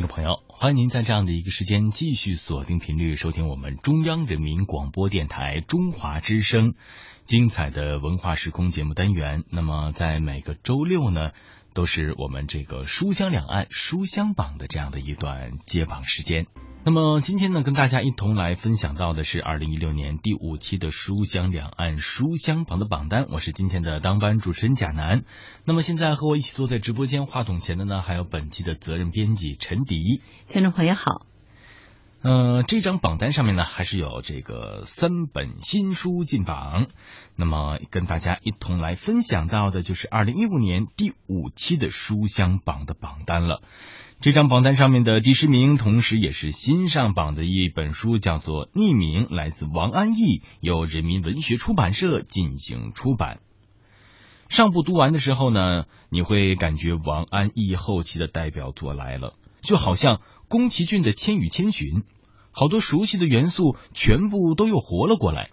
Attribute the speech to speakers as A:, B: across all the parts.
A: 听众朋友，欢迎您在这样的一个时间继续锁定频率收听我们中央人民广播电台中华之声精彩的文化时空节目单元。那么在每个周六呢，都是我们这个书香两岸书香榜的这样的一段接榜时间。那么今天呢，跟大家一同来分享到的是二零一六年第五期的书香两岸书香榜的榜单。我是今天的当班主持人贾楠。那么现在和我一起坐在直播间话筒前的呢，还有本期的责任编辑陈迪。
B: 听众朋友好。
A: 呃，这张榜单上面呢，还是有这个三本新书进榜。那么跟大家一同来分享到的就是二零一五年第五期的书香榜的榜单了。这张榜单上面的第十名，同时也是新上榜的一本书，叫做《匿名》，来自王安忆，由人民文学出版社进行出版。上部读完的时候呢，你会感觉王安忆后期的代表作来了，就好像宫崎骏的《千与千寻》，好多熟悉的元素全部都又活了过来。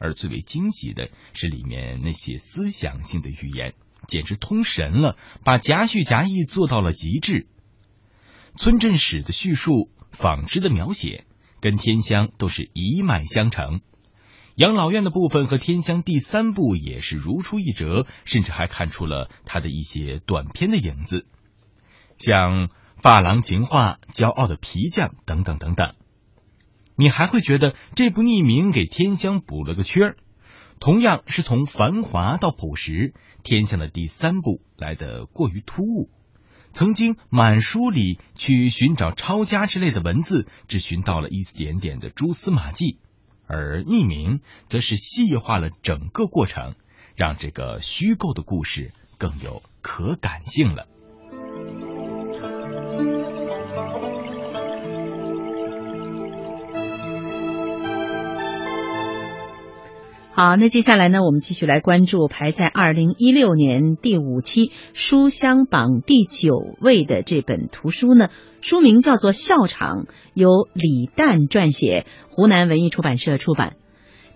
A: 而最为惊喜的是里面那些思想性的语言，简直通神了，把夹叙夹议做到了极致。村镇史的叙述、纺织的描写，跟天香都是一脉相承。养老院的部分和天香第三部也是如出一辙，甚至还看出了他的一些短篇的影子，像发廊情话、骄傲的皮匠等等等等。你还会觉得这部匿名给天香补了个缺儿，同样是从繁华到朴实，天香的第三部来得过于突兀。曾经满书里去寻找抄家之类的文字，只寻到了一点点的蛛丝马迹，而匿名则是细化了整个过程，让这个虚构的故事更有可感性了。
B: 好，那接下来呢，我们继续来关注排在二零一六年第五期书香榜第九位的这本图书呢，书名叫做《笑场》，由李诞撰写，湖南文艺出版社出版。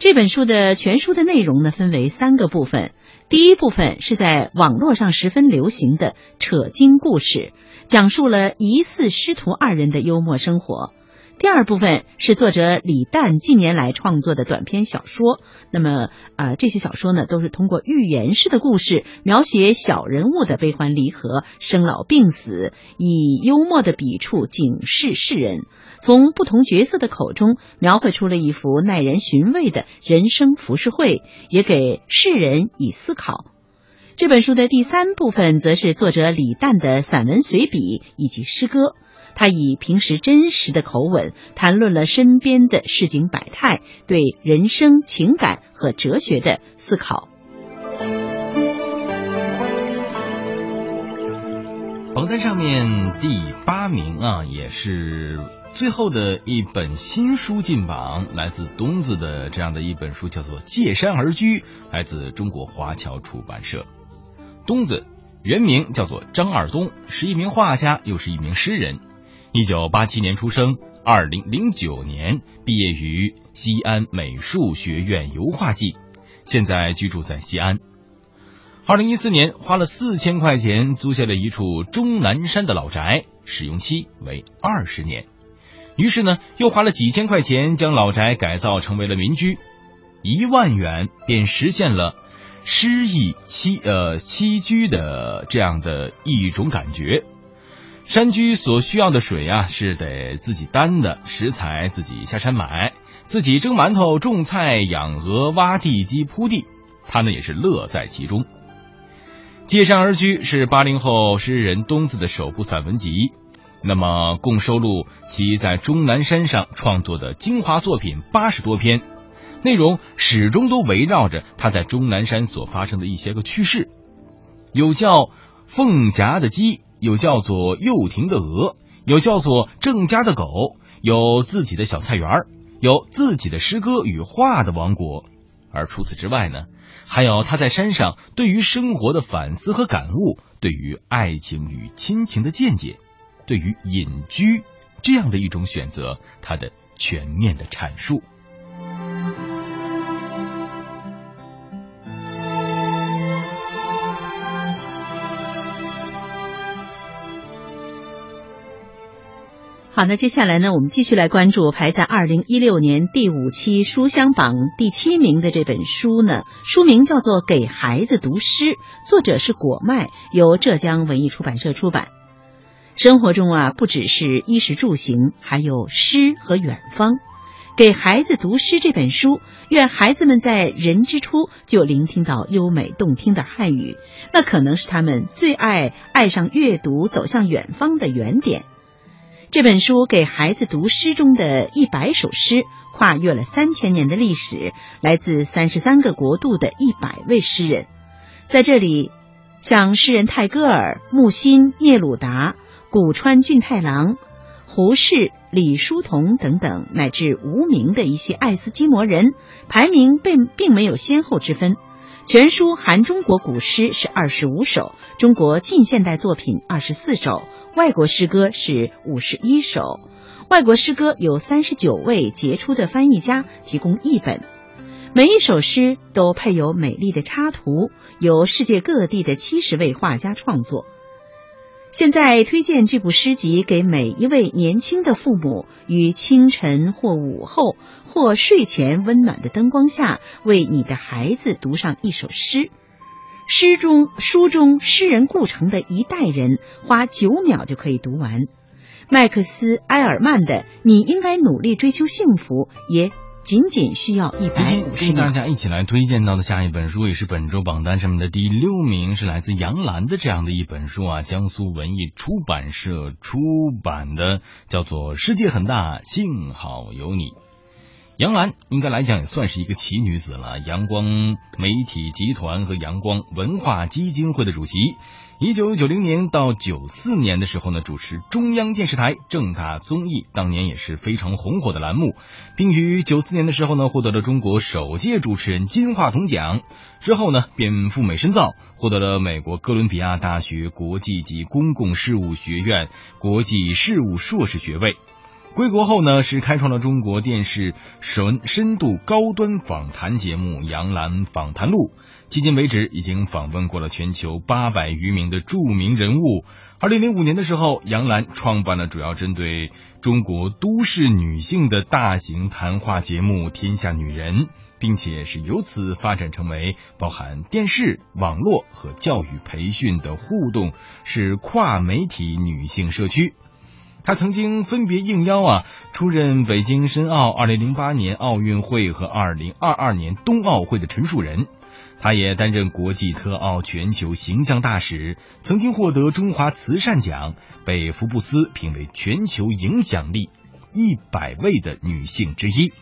B: 这本书的全书的内容呢，分为三个部分。第一部分是在网络上十分流行的扯经故事，讲述了疑似师徒二人的幽默生活。第二部分是作者李诞近年来创作的短篇小说。那么，啊，这些小说呢，都是通过寓言式的故事，描写小人物的悲欢离合、生老病死，以幽默的笔触警示世人。从不同角色的口中，描绘出了一幅耐人寻味的人生浮世绘，也给世人以思考。这本书的第三部分，则是作者李诞的散文随笔以及诗歌。他以平时真实的口吻谈论了身边的市井百态，对人生、情感和哲学的思考。
A: 榜单上面第八名啊，也是最后的一本新书进榜，来自东子的这样的一本书，叫做《借山而居》，来自中国华侨出版社。东子原名叫做张二东，是一名画家，又是一名诗人。一九八七年出生，二零零九年毕业于西安美术学院油画系，现在居住在西安。二零一四年花了四千块钱租下了一处终南山的老宅，使用期为二十年。于是呢，又花了几千块钱将老宅改造成为了民居，一万元便实现了诗意栖呃栖居的这样的一种感觉。山居所需要的水啊，是得自己担的；食材自己下山买，自己蒸馒头、种菜、养鹅、挖地基、铺地，他呢也是乐在其中。借山而居是八零后诗人东子的首部散文集，那么共收录其在终南山上创作的精华作品八十多篇，内容始终都围绕着他在终南山所发生的一些个趣事，有叫凤霞的鸡。有叫做幼婷的鹅，有叫做郑家的狗，有自己的小菜园有自己的诗歌与画的王国。而除此之外呢，还有他在山上对于生活的反思和感悟，对于爱情与亲情的见解，对于隐居这样的一种选择，他的全面的阐述。
B: 好，那接下来呢，我们继续来关注排在二零一六年第五期书香榜第七名的这本书呢，书名叫做《给孩子读诗》，作者是果麦，由浙江文艺出版社出版。生活中啊，不只是衣食住行，还有诗和远方。给孩子读诗这本书，愿孩子们在人之初就聆听到优美动听的汉语，那可能是他们最爱爱上阅读、走向远方的原点。这本书给孩子读诗中的一百首诗，跨越了三千年的历史，来自三十三个国度的一百位诗人。在这里，像诗人泰戈尔、木心、聂鲁达、古川俊太郎、胡适、李叔同等等，乃至无名的一些爱斯基摩人，排名并并没有先后之分。全书含中国古诗是二十五首，中国近现代作品二十四首。外国诗歌是五十一首，外国诗歌有三十九位杰出的翻译家提供译本，每一首诗都配有美丽的插图，由世界各地的七十位画家创作。现在推荐这部诗集给每一位年轻的父母，于清晨或午后或睡前温暖的灯光下，为你的孩子读上一首诗。诗中书中诗人顾城的一代人花九秒就可以读完，麦克斯埃尔曼的你应该努力追求幸福也仅仅需要一百五十
A: 跟。大家一起来推荐到的下一本书也是本周榜单上面的第六名，是来自杨澜的这样的一本书啊，江苏文艺出版社出版的，叫做《世界很大，幸好有你》。杨澜应该来讲也算是一个奇女子了，阳光媒体集团和阳光文化基金会的主席。一九九零年到九四年的时候呢，主持中央电视台正大综艺，当年也是非常红火的栏目，并于九四年的时候呢，获得了中国首届主持人金话筒奖。之后呢，便赴美深造，获得了美国哥伦比亚大学国际及公共事务学院国际事务硕士学位。归国后呢，是开创了中国电视深深度高端访谈节目《杨澜访谈录》。迄今为止，已经访问过了全球八百余名的著名人物。二零零五年的时候，杨澜创办了主要针对中国都市女性的大型谈话节目《天下女人》，并且是由此发展成为包含电视、网络和教育培训的互动是跨媒体女性社区。他曾经分别应邀啊出任北京申奥、二零零八年奥运会和二零二二年冬奥会的陈述人。他也担任国际特奥全球形象大使，曾经获得中华慈善奖，被福布斯评为全球影响力一百位的女性之一。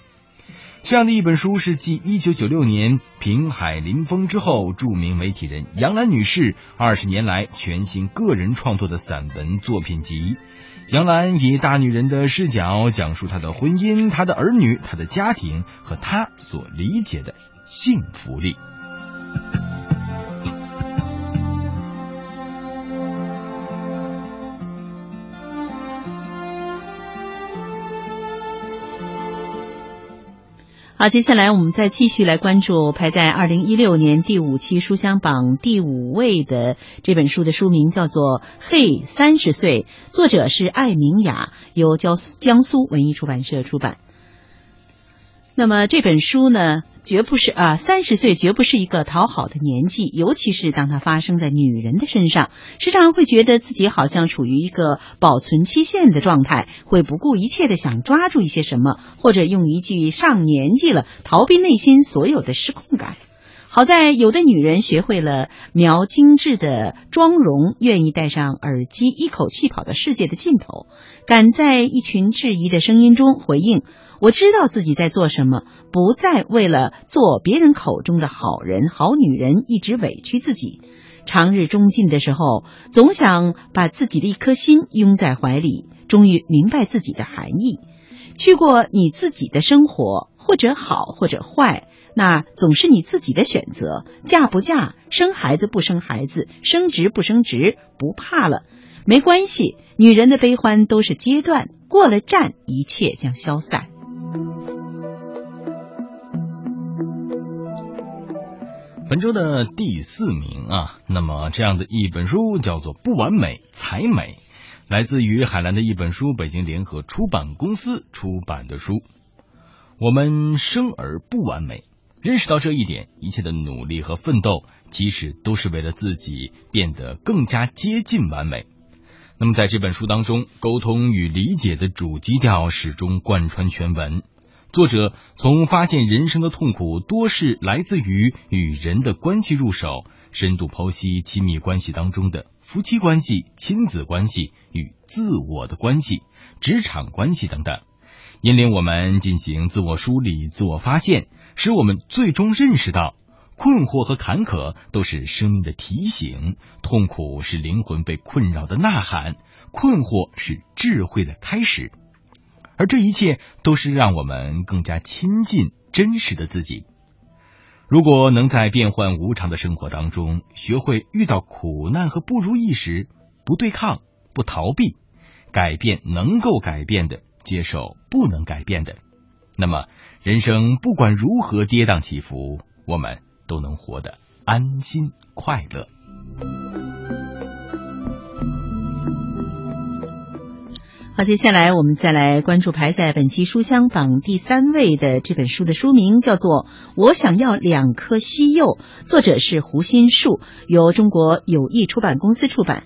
A: 这样的一本书是继一九九六年平海林风之后，著名媒体人杨澜女士二十年来全新个人创作的散文作品集。杨澜以大女人的视角讲述她的婚姻、她的儿女、她的家庭和她所理解的幸福力。
B: 好，接下来我们再继续来关注排在二零一六年第五期书香榜第五位的这本书的书名叫做《嘿三十岁》，作者是艾明雅，由江江苏文艺出版社出版。那么这本书呢？绝不是啊，三十岁绝不是一个讨好的年纪，尤其是当它发生在女人的身上，时常会觉得自己好像处于一个保存期限的状态，会不顾一切的想抓住一些什么，或者用一句上年纪了，逃避内心所有的失控感。好在有的女人学会了描精致的妆容，愿意戴上耳机，一口气跑到世界的尽头，敢在一群质疑的声音中回应。我知道自己在做什么，不再为了做别人口中的好人、好女人一直委屈自己。长日中尽的时候，总想把自己的一颗心拥在怀里，终于明白自己的含义。去过你自己的生活，或者好，或者坏，那总是你自己的选择。嫁不嫁，生孩子不生孩子，升职不升职，不怕了，没关系。女人的悲欢都是阶段，过了站，一切将消散。
A: 本周的第四名啊，那么这样的一本书叫做《不完美才美》，来自于海南的一本书，北京联合出版公司出版的书。我们生而不完美，认识到这一点，一切的努力和奋斗，其实都是为了自己变得更加接近完美。那么，在这本书当中，沟通与理解的主基调始终贯穿全文。作者从发现人生的痛苦多是来自于与人的关系入手，深度剖析亲密关系当中的。夫妻关系、亲子关系与自我的关系、职场关系等等，引领我们进行自我梳理、自我发现，使我们最终认识到，困惑和坎坷都是生命的提醒，痛苦是灵魂被困扰的呐喊，困惑是智慧的开始，而这一切都是让我们更加亲近真实的自己。如果能在变幻无常的生活当中，学会遇到苦难和不如意时不对抗、不逃避，改变能够改变的，接受不能改变的，那么人生不管如何跌宕起伏，我们都能活得安心快乐。
B: 好，接下来我们再来关注排在本期书香榜第三位的这本书的书名叫做《我想要两颗西柚》，作者是胡心树，由中国友谊出版公司出版。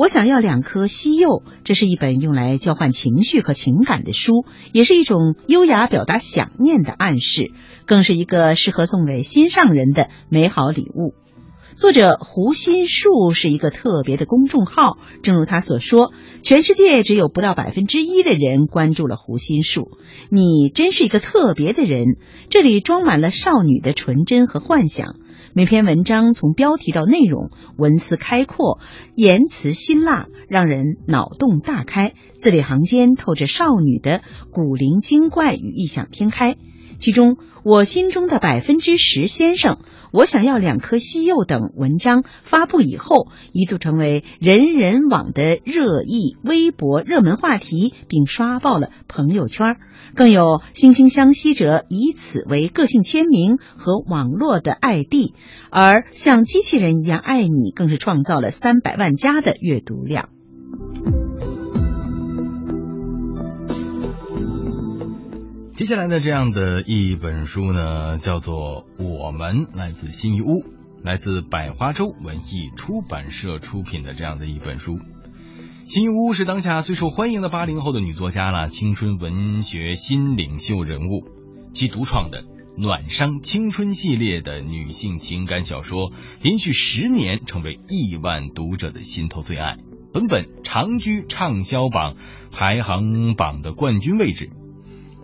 B: 我想要两颗西柚，这是一本用来交换情绪和情感的书，也是一种优雅表达想念的暗示，更是一个适合送给心上人的美好礼物。作者胡心树是一个特别的公众号，正如他所说，全世界只有不到百分之一的人关注了胡心树。你真是一个特别的人，这里装满了少女的纯真和幻想。每篇文章从标题到内容，文思开阔，言辞辛辣，让人脑洞大开，字里行间透着少女的古灵精怪与异想天开。其中，我心中的百分之十先生，我想要两颗西柚等文章发布以后，一度成为人人网的热议微博热门话题，并刷爆了朋友圈。更有惺惺相惜者以此为个性签名和网络的 ID，，而像机器人一样爱你，更是创造了三百万加的阅读量。
A: 接下来的这样的一本书呢，叫做《我们》，来自新一屋，来自百花洲文艺出版社出品的这样的一本书。新一屋是当下最受欢迎的八零后的女作家了，青春文学新领袖人物。其独创的《暖伤青春》系列的女性情感小说，连续十年成为亿万读者的心头最爱，本本长居畅销榜排行榜的冠军位置。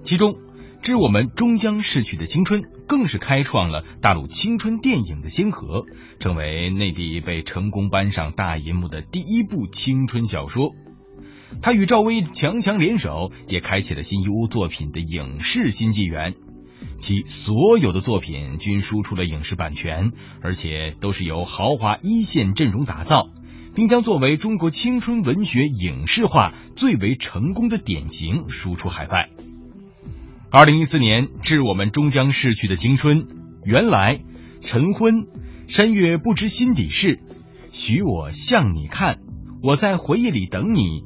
A: 其中。致我们终将逝去的青春，更是开创了大陆青春电影的先河，成为内地被成功搬上大银幕的第一部青春小说。他与赵薇强强联手，也开启了新一屋作品的影视新纪元。其所有的作品均输出了影视版权，而且都是由豪华一线阵容打造，并将作为中国青春文学影视化最为成功的典型输出海外。二零一四年，致我们终将逝去的青春。原来，晨昏，山月不知心底事，许我向你看，我在回忆里等你。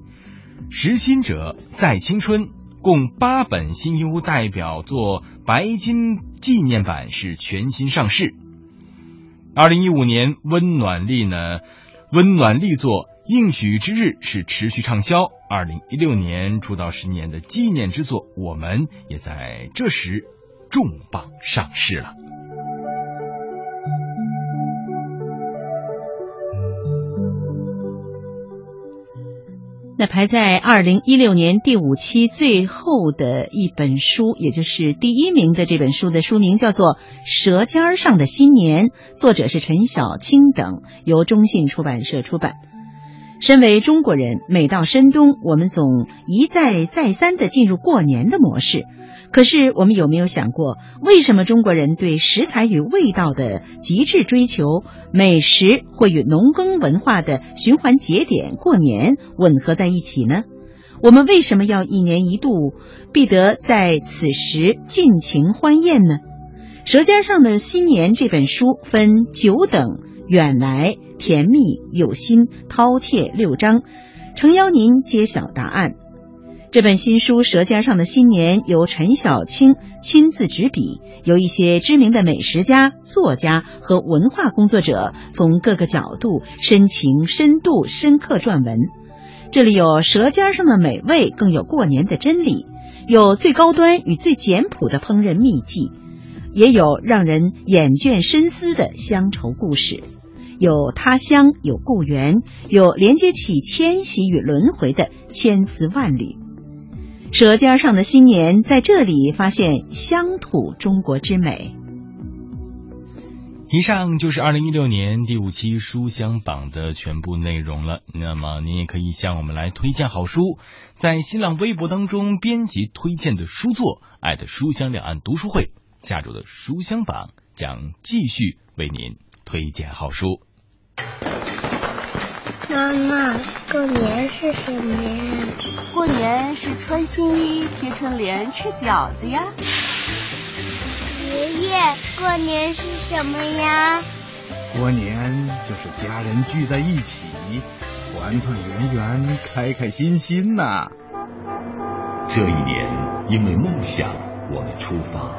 A: 识心者在青春，共八本新一屋代表作白金纪念版是全新上市。二零一五年，温暖力呢，温暖力作。应许之日是持续畅销，二零一六年出道十年的纪念之作，我们也在这时重磅上市了。
B: 那排在二零一六年第五期最后的一本书，也就是第一名的这本书的书名叫做《舌尖上的新年》，作者是陈小青等，由中信出版社出版。身为中国人，每到深冬，我们总一再再三的进入过年的模式。可是，我们有没有想过，为什么中国人对食材与味道的极致追求，美食会与农耕文化的循环节点过年吻合在一起呢？我们为什么要一年一度必得在此时尽情欢宴呢？《舌尖上的新年》这本书分九等远来。甜蜜有心饕餮六章，诚邀您揭晓答案。这本新书《舌尖上的新年》由陈小青亲自执笔，由一些知名的美食家、作家和文化工作者从各个角度深情、深度、深刻撰文。这里有舌尖上的美味，更有过年的真理，有最高端与最简朴的烹饪秘技，也有让人眼倦深思的乡愁故事。有他乡，有故园，有连接起迁徙与轮回的千丝万缕。舌尖上的新年，在这里发现乡土中国之美。
A: 以上就是二零一六年第五期书香榜的全部内容了。那么您也可以向我们来推荐好书，在新浪微博当中编辑推荐的书作，艾特书香两岸读书会，下周的书香榜将继续为您推荐好书。
C: 妈妈，过年是什么呀？
D: 过年是穿新衣、贴春联、吃饺子呀。
C: 爷爷，过年是什么呀？
E: 过年就是家人聚在一起，团团圆圆，开开心心呐。
F: 这一年，因为梦想，我们出发；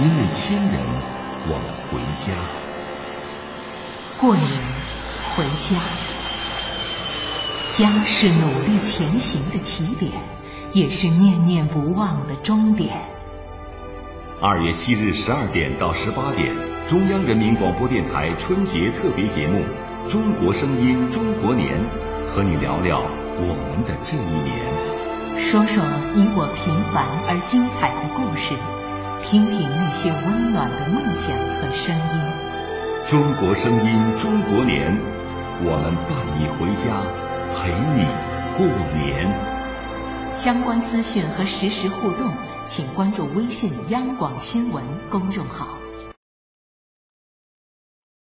F: 因为亲人，我们回家。
G: 过年。回家，家是努力前行的起点，也是念念不忘的终点。
F: 二月七日十二点到十八点，中央人民广播电台春节特别节目《中国声音中国年》，和你聊聊我们的这一年，
G: 说说你我平凡而精彩的故事，听听那些温暖的梦想和声音。
F: 中国声音中国年。我们伴你回家，陪你过年。
G: 相关资讯和实时互动，请关注微信央广新闻公众号。